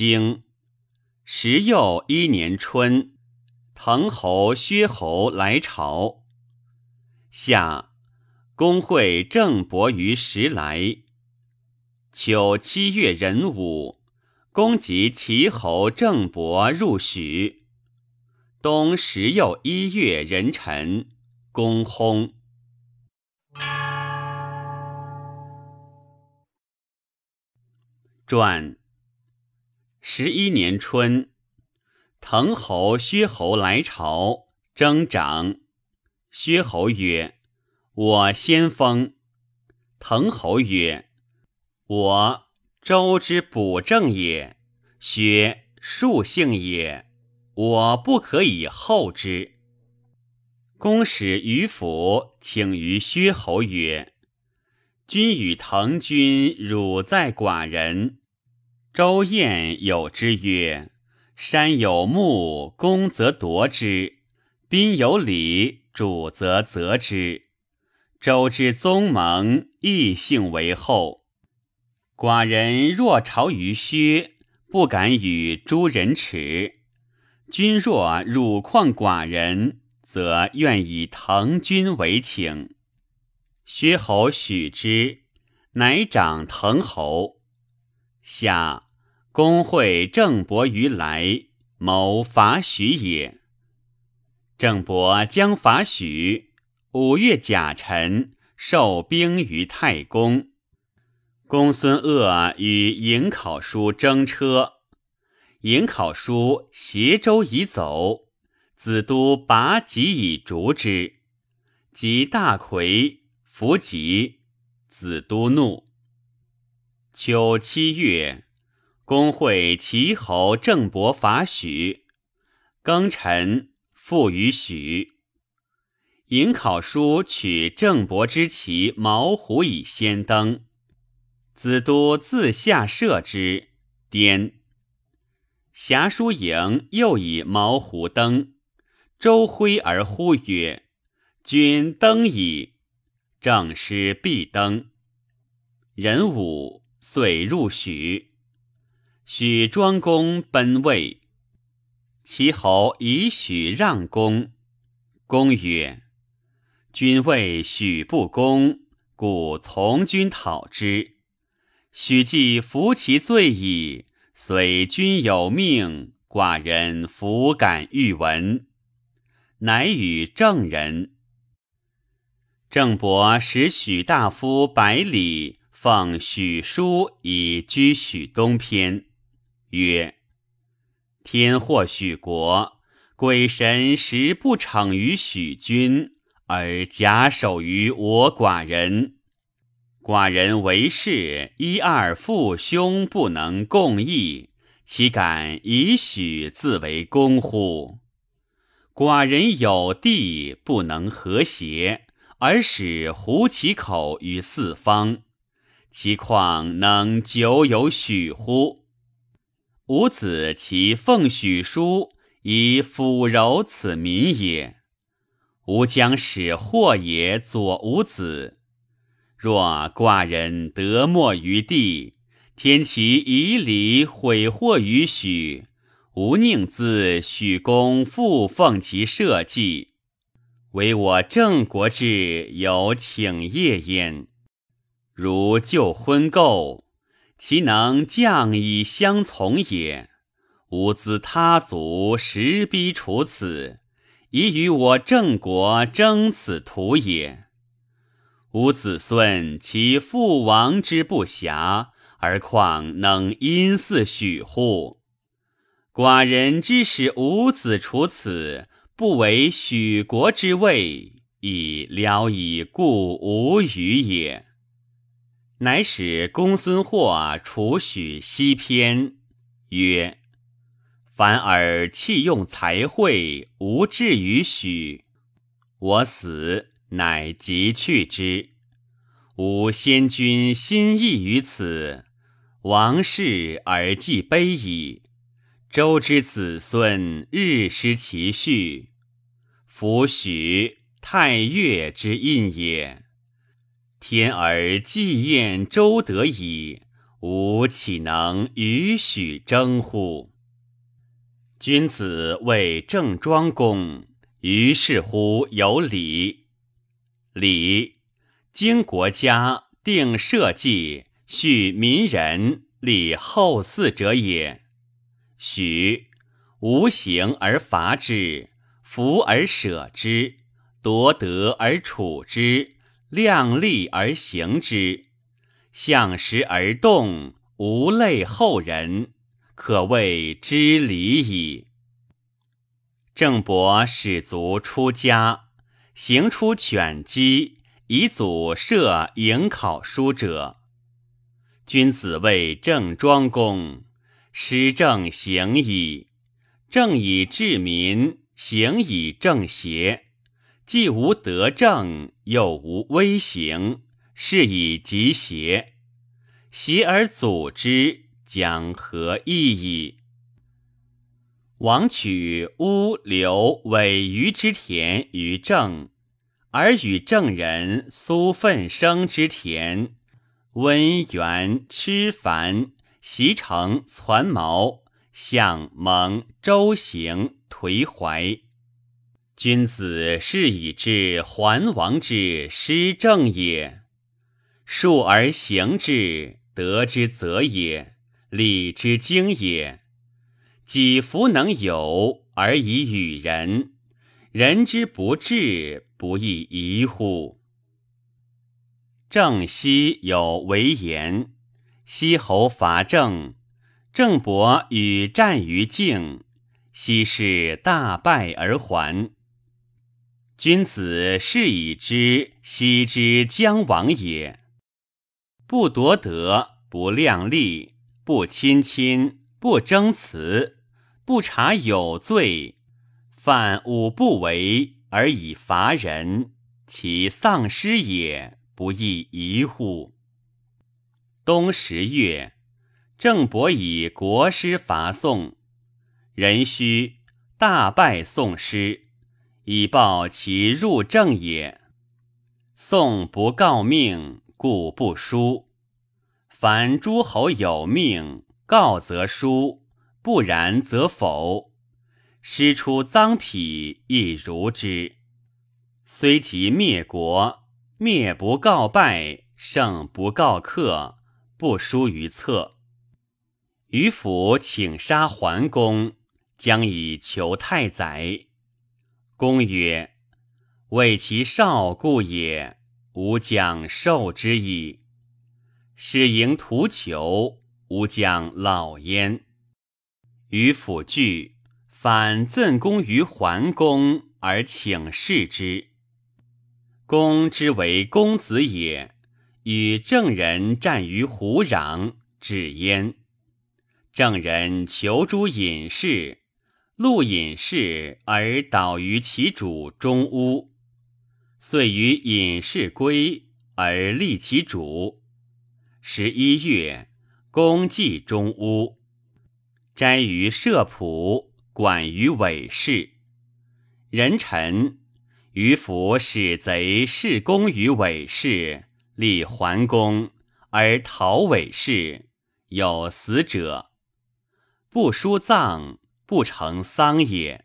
经时又一年春，滕侯、薛侯来朝。夏，公会郑伯于时来。秋七月壬午，公及齐侯郑伯入许。冬十又一月壬辰，公薨。传。十一年春，滕侯、薛侯来朝，征长。薛侯曰：“我先锋。”滕侯曰：“我周之补正也，薛庶姓也，我不可以后之。”公使于府，请于薛侯曰：“君与滕君汝在寡人。”周晏有之曰：“山有木，公则夺之；宾有礼，主则责之。周之宗盟，异姓为后。寡人若朝于薛，不敢与诸人耻。君若辱旷寡人，则愿以滕君为请。”薛侯许之，乃长滕侯。夏，公会郑伯于来，谋伐许也。郑伯将伐许，五月甲辰，受兵于太公。公孙鄂与颍考叔争车，颍考叔携舟以走，子都拔戟以逐之，及大魁伏戟，子都怒。秋七月，公会齐侯郑伯伐许，庚辰，复于许。颍考叔取郑伯之旗毛虎以先登，子都自下射之，颠。侠叔营又以毛虎登，周挥而呼曰：“君登矣！”正师必登。壬午。遂入许，许庄公奔魏。齐侯以许让公，公曰：“君谓许不公，故从君讨之。许既服其罪矣，虽君有命，寡人弗敢欲闻。”乃与郑人。郑伯使许大夫百里。奉许书以居许东篇，曰：“天祸许国，鬼神实不逞于许君，而假守于我寡人。寡人为士，一二父兄不能共议，岂敢以许自为公乎？寡人有地，不能和谐，而使胡其口于四方。”其况能久有许乎？吾子其奉许书以抚柔此民也。吾将使祸也佐吾子。若寡人得没于地，天其以礼毁祸于许，吾宁自许公复奉其社稷，唯我郑国志有请业焉。如旧婚垢，其能降以相从也？吾资他族实逼处此，以与我郑国争此土也。吾子孙其父王之不暇，而况能因祀许乎？寡人之使吾子处此，不为许国之位，以聊以故无语也。乃使公孙获处许西偏，曰：“凡尔弃用才会，无志于许。我死，乃即去之。吾先君心意于此，王室而既卑矣。周之子孙日失其序，夫许太岳之印也。”天而既验周德矣，吾岂能与许争乎？君子为郑庄公，于是乎有礼。礼，经国家定社稷，恤民人，立后嗣者也。许，无形而伐之，福而舍之，夺得而处之，量力而行之。向时而动，无累后人，可谓知礼矣。郑伯使卒出家，行出犬鸡，以祖设迎考书者。君子谓郑庄公：施政行矣，政以治民，行以正邪。既无德政，又无威行。是以极邪，习而阻之，将何益矣？王取乌刘尾鱼之田于郑，而与郑人苏奋生之田，温元吃繁，习成攒毛，向蒙周行颓怀。君子是以治桓王之失政也。述而行之，德之则也；礼之经也。己弗能有而以与人，人之不治，不亦宜乎？郑西有为言：西侯伐郑，郑伯与战于境，西氏大败而还。君子是以知西之将亡也。不夺德，不量力，不亲亲，不争辞，不察有罪，犯五不为而以伐人，其丧失也不亦宜乎？冬十月，郑伯以国师伐宋，壬戌，大败宋师，以报其入政也。宋不告命。故不书。凡诸侯有命，告则书，不然则否。师出赃匹，亦如之。虽及灭国，灭不告败，胜不告克，不书于策。于府请杀桓公，将以求太宰。公曰：“为其少故也。”吾将受之矣。使迎图求，吾将老焉。于府惧，反赠公于桓公，而请示之。公之为公子也，与郑人战于胡壤，止焉。郑人求诸隐士，录隐士而导于其主中屋。遂于隐士归而立其主。十一月，公祭中屋，斋于社圃，管于韦氏。人臣于府使贼弑公于韦氏，立桓公而逃韦氏，有死者，不书葬，不成桑也。